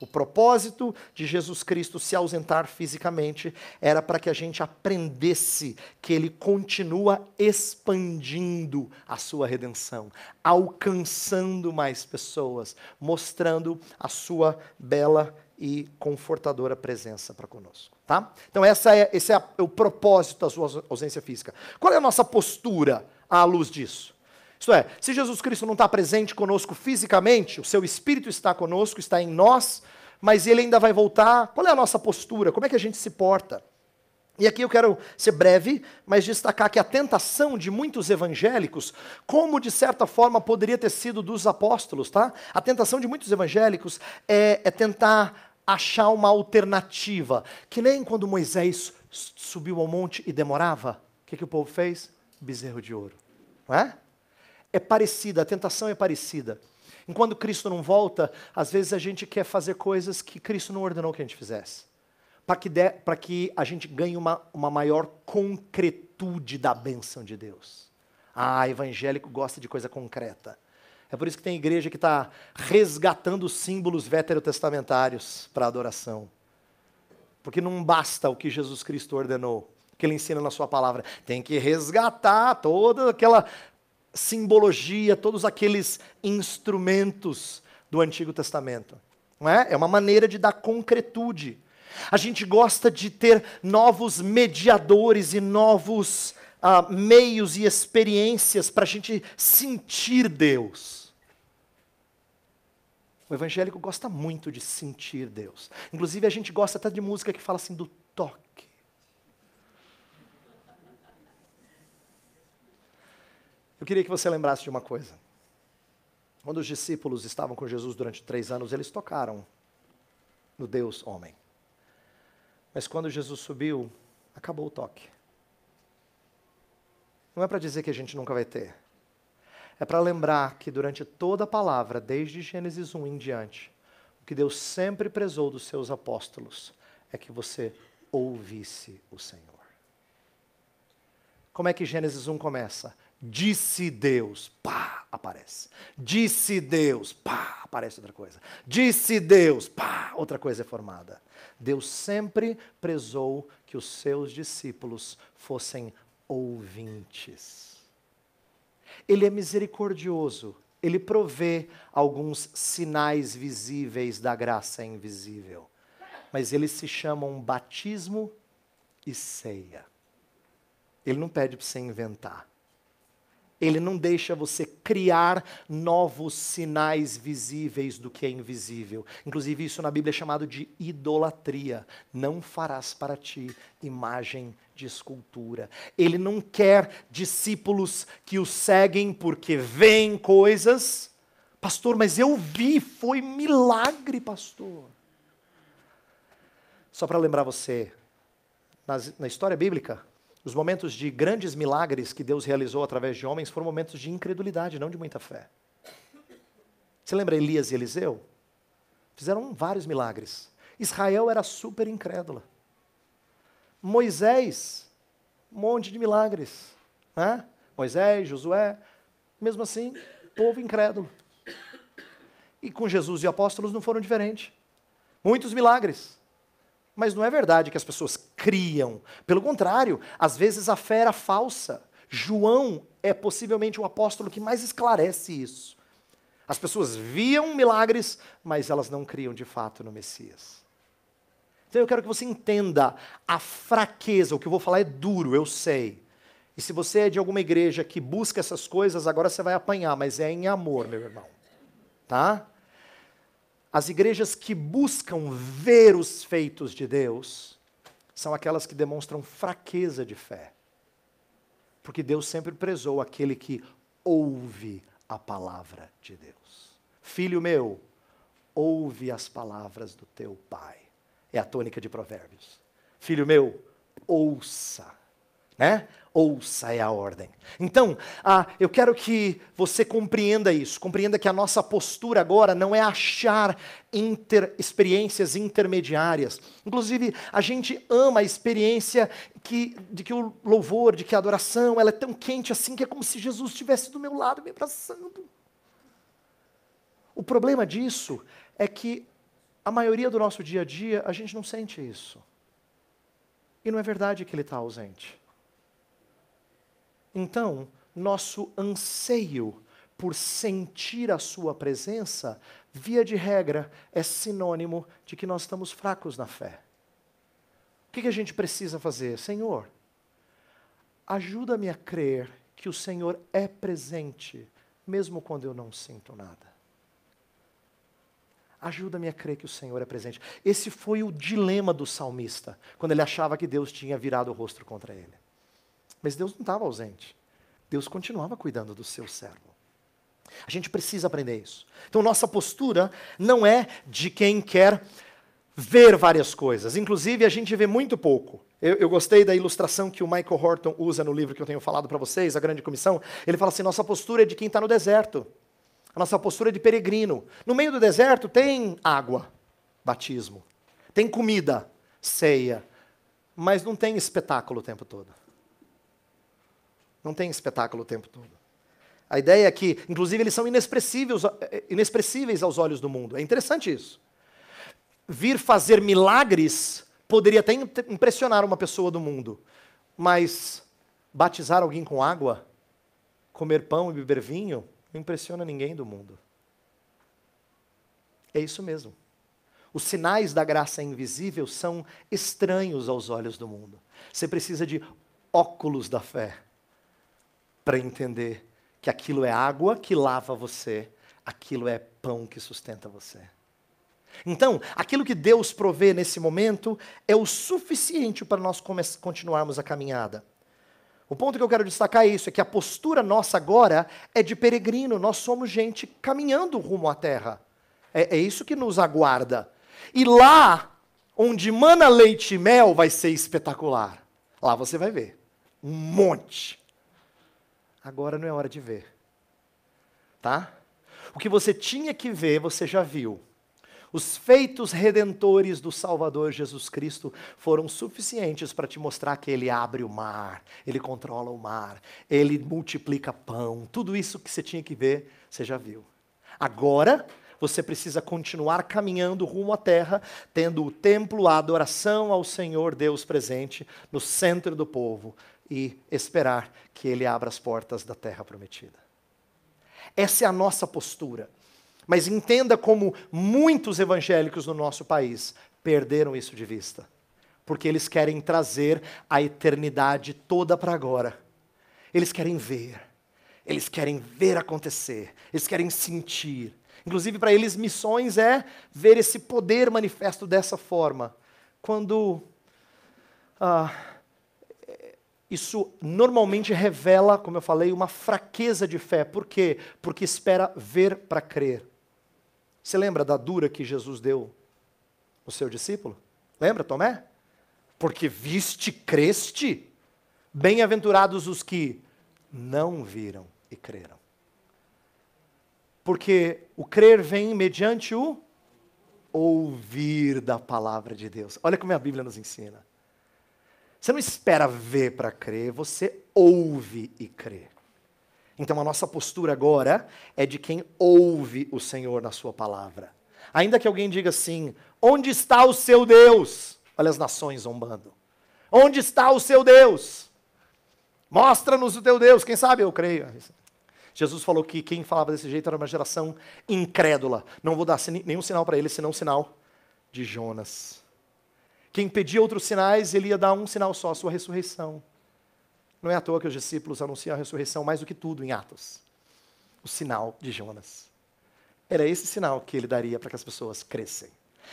O propósito de Jesus Cristo se ausentar fisicamente era para que a gente aprendesse que ele continua expandindo a sua redenção, alcançando mais pessoas, mostrando a sua bela e confortadora presença para conosco. Tá? Então, essa é, esse é o propósito da sua ausência física. Qual é a nossa postura à luz disso? Isto é, se Jesus Cristo não está presente conosco fisicamente, o seu Espírito está conosco, está em nós, mas ele ainda vai voltar. Qual é a nossa postura? Como é que a gente se porta? E aqui eu quero ser breve, mas destacar que a tentação de muitos evangélicos, como de certa forma poderia ter sido dos apóstolos, tá? A tentação de muitos evangélicos é, é tentar achar uma alternativa. Que nem quando Moisés subiu ao monte e demorava, o que, que o povo fez? Bezerro de ouro. Não é? É parecida, a tentação é parecida. Enquanto Cristo não volta, às vezes a gente quer fazer coisas que Cristo não ordenou que a gente fizesse. Para que, que a gente ganhe uma, uma maior concretude da bênção de Deus. Ah, evangélico gosta de coisa concreta. É por isso que tem igreja que está resgatando os símbolos veterotestamentários para adoração. Porque não basta o que Jesus Cristo ordenou, que ele ensina na sua palavra. Tem que resgatar toda aquela simbologia, todos aqueles instrumentos do Antigo Testamento. Não é? é uma maneira de dar concretude. A gente gosta de ter novos mediadores e novos uh, meios e experiências para a gente sentir Deus. O evangélico gosta muito de sentir Deus. Inclusive, a gente gosta até de música que fala assim do toque. Eu queria que você lembrasse de uma coisa. Quando os discípulos estavam com Jesus durante três anos, eles tocaram no Deus homem. Mas quando Jesus subiu, acabou o toque. Não é para dizer que a gente nunca vai ter. É para lembrar que durante toda a palavra, desde Gênesis 1 em diante, o que Deus sempre prezou dos seus apóstolos é que você ouvisse o Senhor. Como é que Gênesis 1 começa? Disse Deus, pá, aparece. Disse Deus, pá, aparece outra coisa. Disse Deus, pá, outra coisa é formada. Deus sempre prezou que os seus discípulos fossem ouvintes. Ele é misericordioso, ele provê alguns sinais visíveis da graça invisível, mas eles se chamam batismo e ceia. Ele não pede para você inventar. Ele não deixa você criar novos sinais visíveis do que é invisível. Inclusive, isso na Bíblia é chamado de idolatria. Não farás para ti imagem de escultura. Ele não quer discípulos que o seguem porque veem coisas. Pastor, mas eu vi, foi milagre, pastor. Só para lembrar você, na história bíblica, os momentos de grandes milagres que Deus realizou através de homens foram momentos de incredulidade, não de muita fé. Você lembra Elias e Eliseu? Fizeram vários milagres. Israel era super incrédula. Moisés, um monte de milagres. Né? Moisés, Josué, mesmo assim, povo incrédulo. E com Jesus e apóstolos não foram diferentes. Muitos milagres. Mas não é verdade que as pessoas criam. Pelo contrário, às vezes a fé era falsa. João é possivelmente o apóstolo que mais esclarece isso. As pessoas viam milagres, mas elas não criam de fato no Messias. Então eu quero que você entenda a fraqueza. O que eu vou falar é duro, eu sei. E se você é de alguma igreja que busca essas coisas, agora você vai apanhar, mas é em amor, meu irmão. Tá? As igrejas que buscam ver os feitos de Deus são aquelas que demonstram fraqueza de fé. Porque Deus sempre prezou aquele que ouve a palavra de Deus. Filho meu, ouve as palavras do teu pai. É a tônica de Provérbios. Filho meu, ouça. Né? Ouça é a ordem. Então, ah, eu quero que você compreenda isso, compreenda que a nossa postura agora não é achar inter, experiências intermediárias. Inclusive, a gente ama a experiência que, de que o louvor, de que a adoração, ela é tão quente assim que é como se Jesus estivesse do meu lado me abraçando. O problema disso é que a maioria do nosso dia a dia a gente não sente isso. E não é verdade que ele está ausente. Então, nosso anseio por sentir a Sua presença, via de regra, é sinônimo de que nós estamos fracos na fé. O que, a gente precisa fazer? Senhor, ajuda-me a crer que o Senhor é presente, mesmo quando eu não sinto nada. Ajuda-me a crer que o Senhor é presente. Esse foi o dilema do salmista, quando ele achava que Deus tinha virado o rosto contra ele. Mas Deus não estava ausente. Deus continuava cuidando do seu servo. A gente precisa aprender isso. Então, nossa postura não é de quem quer ver várias coisas. Inclusive, a gente vê muito pouco. Eu, eu, gostei da ilustração que o Michael Horton usa no livro que eu tenho falado para vocês, A Grande Comissão. Ele fala assim: nossa postura é de quem está no deserto. A nossa postura é de peregrino. No meio do deserto tem água, batismo. Tem comida, ceia. Mas não tem espetáculo o tempo todo. Não tem espetáculo o tempo todo. A ideia é que, inclusive, eles são inexpressíveis, inexpressíveis aos olhos do mundo. É interessante isso. Vir fazer milagres poderia até impressionar uma pessoa do mundo, mas batizar alguém com água, comer pão e beber vinho, não impressiona ninguém do mundo. É isso mesmo. Os sinais da graça invisível são estranhos aos olhos do mundo. Você precisa de óculos da fé para entender que aquilo é água que lava você, aquilo é pão que sustenta você. Então, aquilo que Deus provê nesse momento é o suficiente para nós continuarmos a caminhada. O ponto que eu quero destacar é isso: é que a postura nossa agora é de peregrino, nós somos gente caminhando rumo à terra. É, é isso que nos aguarda. E lá, onde mana leite e mel, vai ser espetacular. Lá você vai ver um monte Agora não é hora de ver. Tá? O que você tinha que ver, você já viu. Os feitos redentores do Salvador Jesus Cristo foram suficientes para te mostrar que Ele abre o mar, Ele controla o mar, Ele multiplica pão. Tudo isso que você tinha que ver, você já viu. Agora, você precisa continuar caminhando rumo à terra, tendo o templo, a adoração ao Senhor Deus presente no centro do povo, e esperar que Ele abra as portas da terra prometida. Essa é a nossa postura. Mas entenda como muitos evangélicos no nosso país perderam isso de vista. Porque eles querem trazer a eternidade toda para agora. Eles querem ver. Eles querem ver acontecer. Eles querem sentir. Inclusive, para eles, missões é ver esse poder manifesto dessa forma. Quando. Ah, isso normalmente revela, como eu falei, uma fraqueza de fé. Por quê? Porque espera ver para crer. Você lembra da dura que Jesus deu ao seu discípulo? Lembra, Tomé? Porque viste, creste? Bem-aventurados os que não viram e creram. Porque o crer vem mediante o ouvir da palavra de Deus. Olha como a Bíblia nos ensina. Você não espera ver para crer, você ouve e crê. Então a nossa postura agora é de quem ouve o Senhor na Sua palavra. Ainda que alguém diga assim: onde está o seu Deus? Olha as nações zombando. Onde está o seu Deus? Mostra-nos o teu Deus, quem sabe eu creio. Jesus falou que quem falava desse jeito era uma geração incrédula. Não vou dar nenhum sinal para ele, senão o sinal de Jonas. Quem pedia outros sinais, ele ia dar um sinal só, a sua ressurreição. Não é à toa que os discípulos anunciam a ressurreição mais do que tudo em Atos. O sinal de Jonas. Era esse sinal que ele daria para que as pessoas crescem.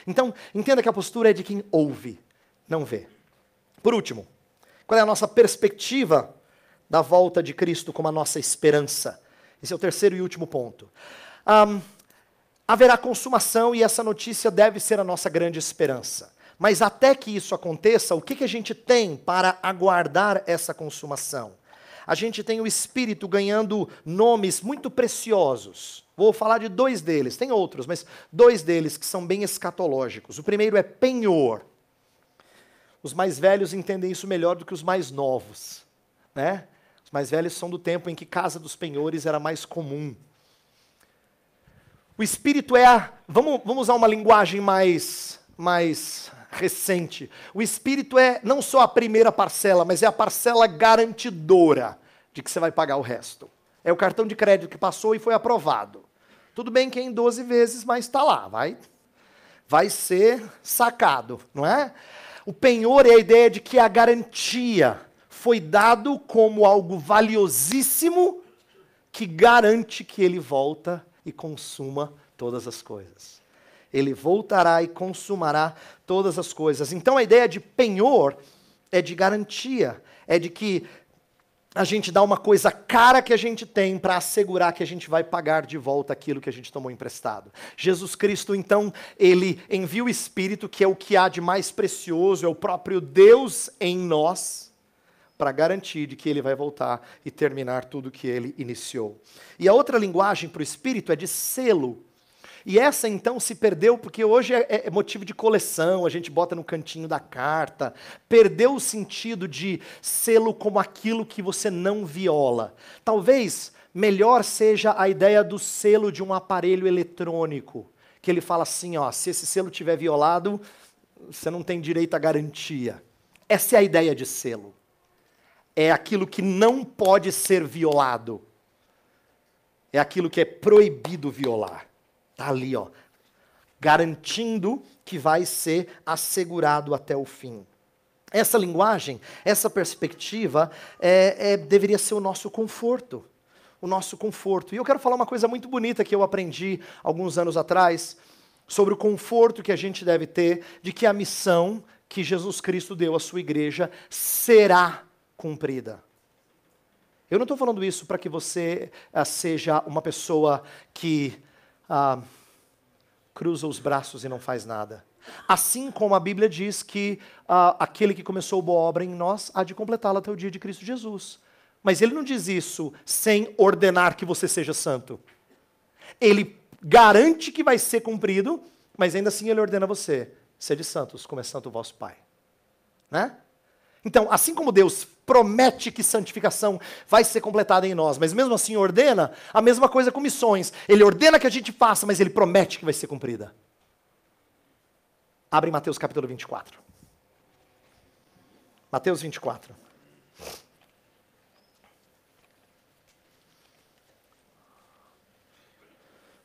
Então, entenda que a postura é de quem ouve, não vê. Por último, qual é a nossa perspectiva da volta de Cristo como a nossa esperança? Esse é o terceiro e último ponto. Um, haverá consumação e essa notícia deve ser a nossa grande esperança. Mas até que isso aconteça, o que, que a gente tem para aguardar essa consumação? A gente tem o Espírito ganhando nomes muito preciosos. Vou falar de dois deles, tem outros, mas dois deles que são bem escatológicos. O primeiro é penhor. Os mais velhos entendem isso melhor do que os mais novos. Né? Os mais velhos são do tempo em que casa dos penhores era mais comum. O espírito é a. Vamos, vamos usar uma linguagem mais, mais recente. O espírito é não só a primeira parcela, mas é a parcela garantidora de que você vai pagar o resto. É o cartão de crédito que passou e foi aprovado. Tudo bem que é em 12 vezes, mas está lá, vai, vai ser sacado, não é? O penhor é a ideia de que a garantia foi dado como algo valiosíssimo que garante que ele volta e consuma todas as coisas. Ele voltará e consumará todas as coisas. Então a ideia de penhor é de garantia, é de que a gente dá uma coisa cara que a gente tem para assegurar que a gente vai pagar de volta aquilo que a gente tomou emprestado. Jesus Cristo, então, ele envia o Espírito, que é o que há de mais precioso, é o próprio Deus em nós para garantir de que ele vai voltar e terminar tudo que ele iniciou. E a outra linguagem para o Espírito é de selo. E essa então se perdeu porque hoje é, é, motivo de coleção, a gente bota no cantinho da carta. Perdeu o sentido de selo como aquilo que você não viola. Talvez melhor seja a ideia do selo de um aparelho eletrônico, que ele fala assim, ó, se esse selo tiver violado, você não tem direito à garantia. Essa é a ideia de selo é aquilo que não pode ser violado. É aquilo que é proibido violar. Está ali, ó, garantindo que vai ser assegurado até o fim. Essa linguagem, essa perspectiva, é, é, deveria ser o nosso conforto. O nosso conforto. E eu quero falar uma coisa muito bonita que eu aprendi alguns anos atrás, sobre o conforto que a gente deve ter de que a missão que Jesus Cristo deu à sua igreja será cumprida. Eu não estou falando isso para que você uh, seja uma pessoa que uh, cruza os braços e não faz nada. Assim como a Bíblia diz que uh, aquele que começou boa obra em nós há de completá-la até o dia de Cristo Jesus. Mas ele não diz isso sem ordenar que você seja santo. Ele garante que vai ser cumprido, mas ainda assim ele ordena você: sede santos, como é santo o vosso Pai. Né? Então, assim como Deus promete que santificação vai ser completada em nós, mas mesmo assim ordena, a mesma coisa com missões. Ele ordena que a gente faça, mas ele promete que vai ser cumprida. Abre Mateus capítulo 24. Mateus 24.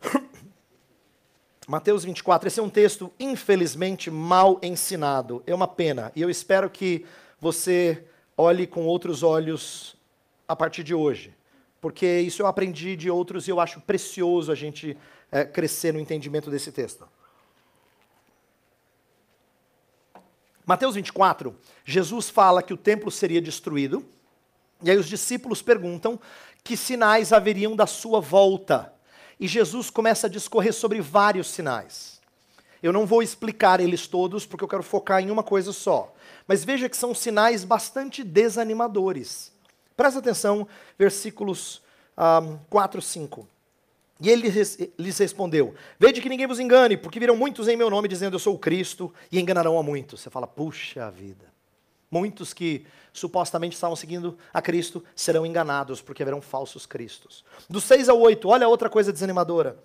Mateus 24, esse é um texto infelizmente mal ensinado. É uma pena. E eu espero que você olhe com outros olhos a partir de hoje. Porque isso eu aprendi de outros e eu acho precioso a gente é, crescer no entendimento desse texto. Mateus 24, Jesus fala que o templo seria destruído, e aí os discípulos perguntam que sinais haveriam da sua volta. E Jesus começa a discorrer sobre vários sinais. Eu não vou explicar eles todos, porque eu quero focar em uma coisa só. Mas veja que são sinais bastante desanimadores. Presta atenção, versículos um, 4, 5. E ele lhes respondeu: Vede que ninguém vos engane, porque virão muitos em meu nome dizendo eu sou o Cristo, e enganarão a muitos. Você fala, puxa vida. Muitos que supostamente estavam seguindo a Cristo serão enganados, porque haverão falsos cristos. Do 6 ao 8, olha outra coisa desanimadora.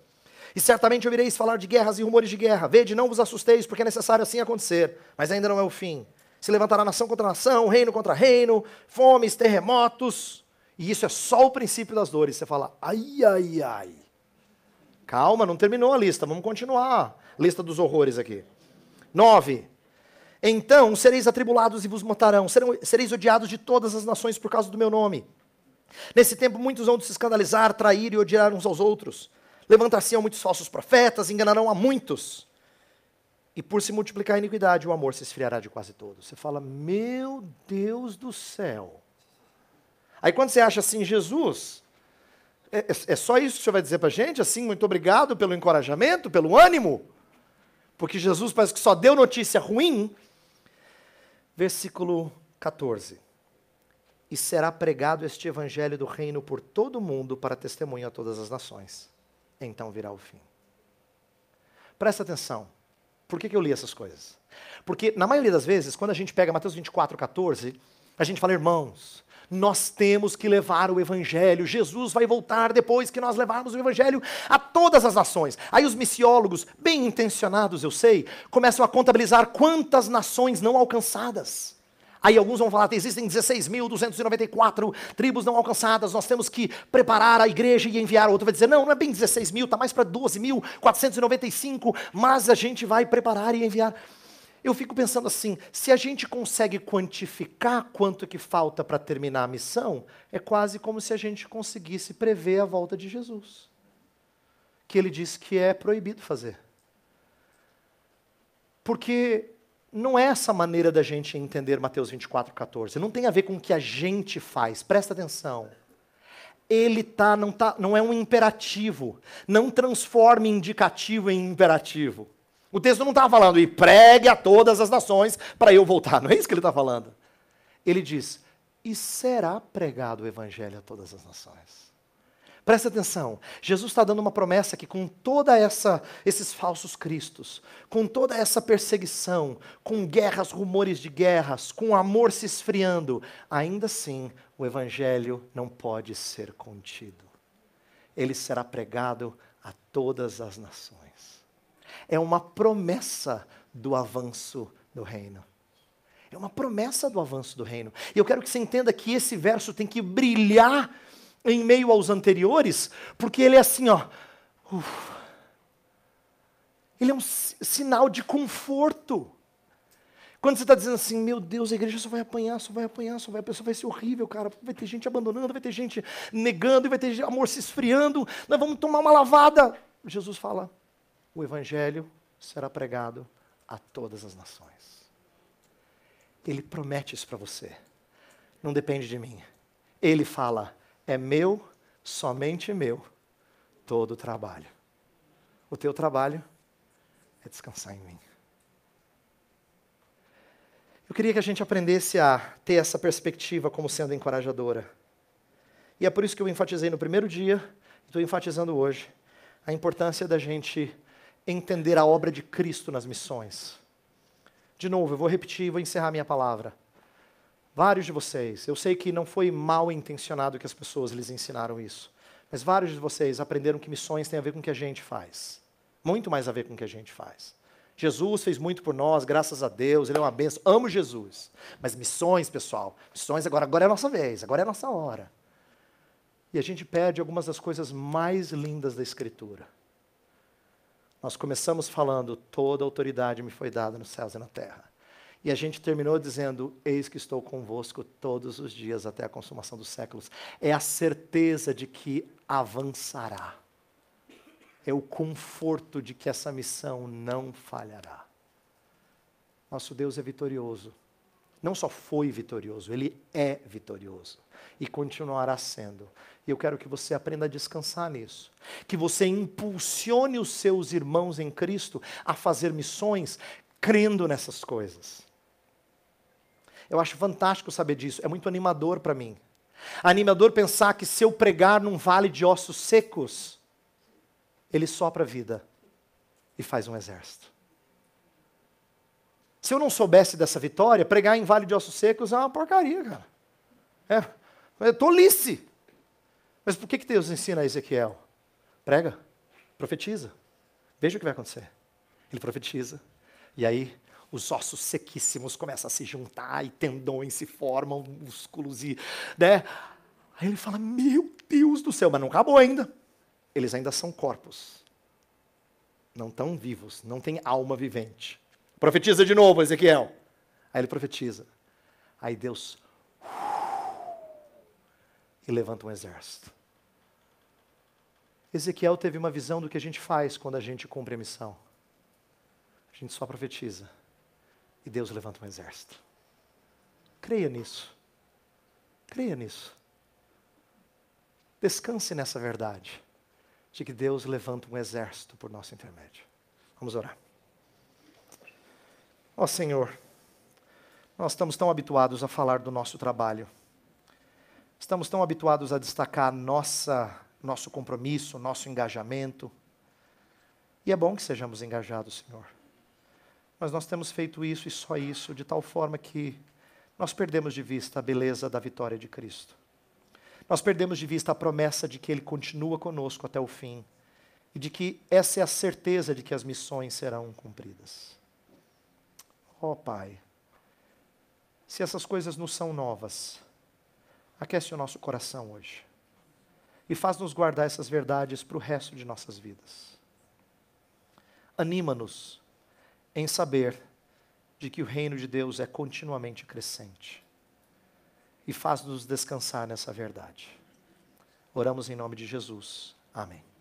E certamente ouvireis falar de guerras e rumores de guerra. Vede, não vos assusteis, porque é necessário assim acontecer, mas ainda não é o fim. Se levantará nação contra nação, reino contra reino, fomes, terremotos. E isso é só o princípio das dores. Você fala, ai, ai, ai. Calma, não terminou a lista, vamos continuar. Lista dos horrores aqui. Nove. Então sereis atribulados e vos matarão, serão, sereis odiados de todas as nações por causa do meu nome. Nesse tempo muitos vão se escandalizar, trair e odiar uns aos outros. Levantar-se-ão muitos falsos profetas, enganarão a muitos. E por se multiplicar a iniquidade, o amor se esfriará de quase todos. Você fala, meu Deus do céu. Aí quando você acha assim, Jesus, é, é, é só isso que você vai dizer para a gente? Assim, muito obrigado pelo encorajamento, pelo ânimo? Porque Jesus parece que só deu notícia ruim. Versículo 14. E será pregado este evangelho do reino por todo o mundo para testemunho a todas as nações. Então virá o fim. Presta atenção. Por que, que eu li essas coisas? Porque, na maioria das vezes, quando a gente pega Mateus 24, 14, a gente fala, irmãos, nós temos que levar o Evangelho. Jesus vai voltar depois que nós levarmos o Evangelho a todas as nações. Aí os missiólogos, bem intencionados, eu sei, começam a contabilizar quantas nações não alcançadas. Aí alguns vão falar, existem 16.294 tribos não alcançadas, nós temos que preparar a igreja e enviar. Outro vai dizer, não, não é bem 16 mil, está mais para 12.495, mas a gente vai preparar e enviar. Eu fico pensando assim, se a gente consegue quantificar quanto que falta para terminar a missão, é quase como se a gente conseguisse prever a volta de Jesus. Que ele disse que é proibido fazer. Porque não é essa maneira da gente entender Mateus 24, 14. Não tem a ver com o que a gente faz. Presta atenção. Ele tá, não, tá, não é um imperativo. Não transforme indicativo em imperativo. O texto não está falando, e pregue a todas as nações para eu voltar. Não é isso que ele está falando. Ele diz, e será pregado o evangelho a todas as nações. Presta atenção, Jesus está dando uma promessa que com toda essa esses falsos cristos, com toda essa perseguição, com guerras, rumores de guerras, com amor se esfriando, ainda assim o evangelho não pode ser contido. Ele será pregado a todas as nações. É uma promessa do avanço do reino. É uma promessa do avanço do reino. E eu quero que você entenda que esse verso tem que brilhar em meio aos anteriores, porque ele é assim, ó. Uf, ele é um sinal de conforto. Quando você está dizendo assim, meu Deus, a igreja só vai apanhar, só vai apanhar, só vai, só vai ser horrível, cara. Vai ter gente abandonando, vai ter gente negando, vai ter amor se esfriando. Nós vamos tomar uma lavada. Jesus fala: o evangelho será pregado a todas as nações. Ele promete isso para você. Não depende de mim. Ele fala: é meu, somente meu, todo o trabalho. O teu trabalho é descansar em mim. Eu queria que a gente aprendesse a ter essa perspectiva como sendo encorajadora. E é por isso que eu enfatizei no primeiro dia, estou enfatizando hoje, a importância da gente entender a obra de Cristo nas missões. De novo, eu vou repetir e vou encerrar minha palavra. Vários de vocês, eu sei que não foi mal intencionado que as pessoas lhes ensinaram isso, mas vários de vocês aprenderam que missões têm a ver com o que a gente faz. Muito mais a ver com o que a gente faz. Jesus fez muito por nós, graças a Deus, Ele é uma benção. Amo Jesus. Mas missões, pessoal, missões agora, agora é a nossa vez, agora é a nossa hora. E a gente perde algumas das coisas mais lindas da Escritura. Nós começamos falando: toda autoridade me foi dada nos céus e na terra. E a gente terminou dizendo: Eis que estou convosco todos os dias até a consumação dos séculos. É a certeza de que avançará. É o conforto de que essa missão não falhará. Nosso Deus é vitorioso. Não só foi vitorioso, ele é vitorioso e continuará sendo. E eu quero que você aprenda a descansar nisso. Que você impulsione os seus irmãos em Cristo a fazer missões crendo nessas coisas. Eu acho fantástico saber disso, é muito animador para mim. Animador pensar que se eu pregar num vale de ossos secos, ele sopra a vida e faz um exército. Se eu não soubesse dessa vitória, pregar em vale de ossos secos é uma porcaria, cara. É, é tolice. Mas por que, que Deus ensina a Ezequiel? Prega, profetiza. Veja o que vai acontecer. Ele profetiza. E aí os ossos sequíssimos começam a se juntar e tendões se formam, músculos e, né? Aí ele fala: "Meu Deus do céu, mas não acabou ainda. Eles ainda são corpos. Não estão vivos, não tem alma vivente. Profetiza de novo, Ezequiel. Aí ele profetiza. Aí Deus e levanta um exército. Ezequiel teve uma visão do que a gente faz quando a gente cumpre a missão. A gente só profetiza e Deus levanta um exército. Creia nisso. Creia nisso. Descanse nessa verdade de que Deus levanta um exército por nosso intermédio. Vamos orar. Ó Senhor, nós estamos tão habituados a falar do nosso trabalho. Estamos tão habituados a destacar nossa, nosso compromisso, nosso engajamento. E é bom que sejamos engajados, Senhor. Mas nós temos feito isso e só isso, de tal forma que nós perdemos de vista a beleza da vitória de Cristo. Nós perdemos de vista a promessa de que Ele continua conosco até o fim e de que essa é a certeza de que as missões serão cumpridas. Ó oh, Pai, se essas coisas nos são novas, aquece o nosso coração hoje e faz-nos guardar essas verdades para o resto de nossas vidas. Anima-nos em saber de que o reino de Deus é continuamente crescente e faz-nos descansar nessa verdade. Oramos em nome de Jesus. Amém.